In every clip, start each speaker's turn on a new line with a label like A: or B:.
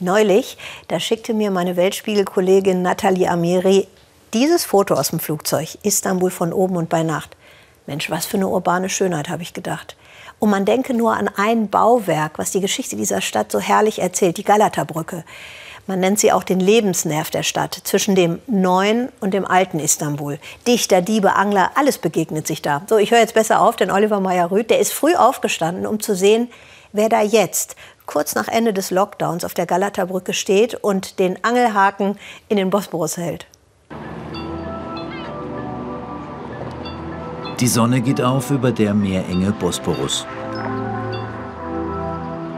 A: Neulich, da schickte mir meine Weltspiegelkollegin Nathalie Amiri dieses Foto aus dem Flugzeug, Istanbul von oben und bei Nacht. Mensch, was für eine urbane Schönheit, habe ich gedacht. Und man denke nur an ein Bauwerk, was die Geschichte dieser Stadt so herrlich erzählt, die Galata-Brücke. Man nennt sie auch den Lebensnerv der Stadt, zwischen dem neuen und dem alten Istanbul. Dichter, Diebe, Angler, alles begegnet sich da. So, ich höre jetzt besser auf, denn Oliver Meyer-Rüth, der ist früh aufgestanden, um zu sehen, wer da jetzt, kurz nach Ende des Lockdowns, auf der Galata-Brücke steht und den Angelhaken in den Bosporus hält.
B: Die Sonne geht auf über der Meerenge Bosporus.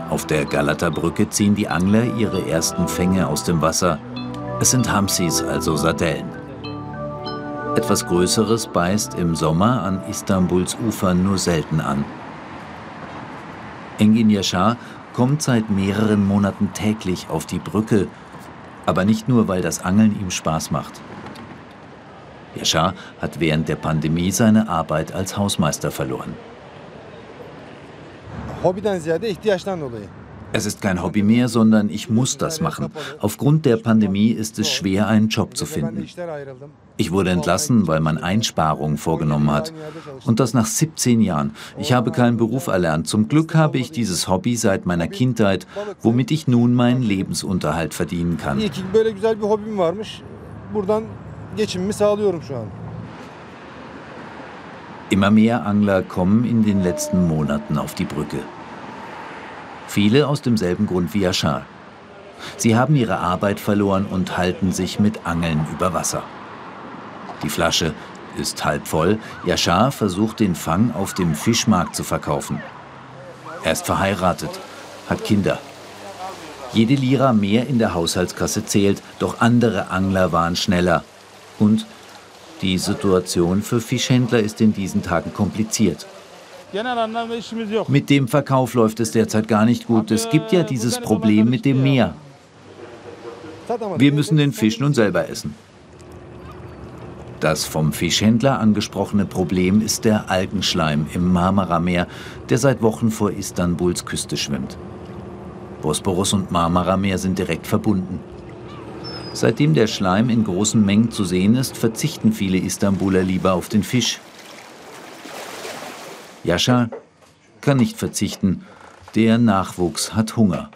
B: Auf der Galata-Brücke ziehen die Angler ihre ersten Fänge aus dem Wasser. Es sind Hamsis, also Sardellen. Etwas Größeres beißt im Sommer an Istanbuls Ufern nur selten an. Engin Yaşar kommt seit mehreren Monaten täglich auf die Brücke, aber nicht nur, weil das Angeln ihm Spaß macht. Yaşar hat während der Pandemie seine Arbeit als Hausmeister verloren. Es ist kein Hobby mehr, sondern ich muss das machen. Aufgrund der Pandemie ist es schwer, einen Job zu finden. Ich wurde entlassen, weil man Einsparungen vorgenommen hat. Und das nach 17 Jahren. Ich habe keinen Beruf erlernt. Zum Glück habe ich dieses Hobby seit meiner Kindheit, womit ich nun meinen Lebensunterhalt verdienen kann. Immer mehr Angler kommen in den letzten Monaten auf die Brücke. Viele aus demselben Grund wie Yashar. Sie haben ihre Arbeit verloren und halten sich mit Angeln über Wasser. Die Flasche ist halb voll. Yashar versucht den Fang auf dem Fischmarkt zu verkaufen. Er ist verheiratet, hat Kinder. Jede Lira mehr in der Haushaltskasse zählt, doch andere Angler waren schneller. Und die Situation für Fischhändler ist in diesen Tagen kompliziert. Mit dem Verkauf läuft es derzeit gar nicht gut. Es gibt ja dieses Problem mit dem Meer. Wir müssen den Fisch nun selber essen. Das vom Fischhändler angesprochene Problem ist der Algenschleim im Marmarameer, der seit Wochen vor Istanbuls Küste schwimmt. Bosporus und Marmarameer sind direkt verbunden. Seitdem der Schleim in großen Mengen zu sehen ist, verzichten viele Istanbuler lieber auf den Fisch. Jascha kann nicht verzichten. Der Nachwuchs hat Hunger.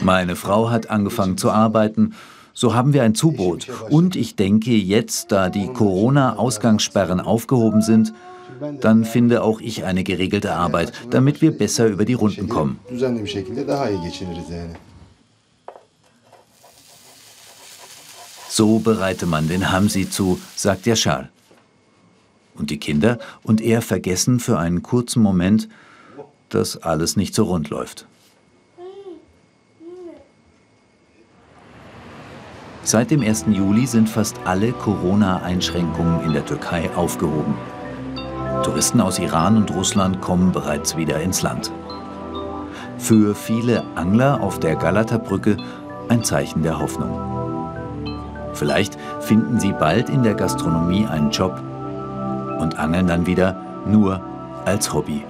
B: Meine Frau hat angefangen zu arbeiten. So haben wir ein Zubrot. Und ich denke, jetzt, da die Corona-Ausgangssperren aufgehoben sind, dann finde auch ich eine geregelte Arbeit, damit wir besser über die Runden kommen. So bereite man den Hamsi zu, sagt der Schal. Und die Kinder und er vergessen für einen kurzen Moment, dass alles nicht so rund läuft. Seit dem 1. Juli sind fast alle Corona-Einschränkungen in der Türkei aufgehoben. Touristen aus Iran und Russland kommen bereits wieder ins Land. Für viele Angler auf der Galata-Brücke ein Zeichen der Hoffnung. Vielleicht finden sie bald in der Gastronomie einen Job und angeln dann wieder nur als Hobby.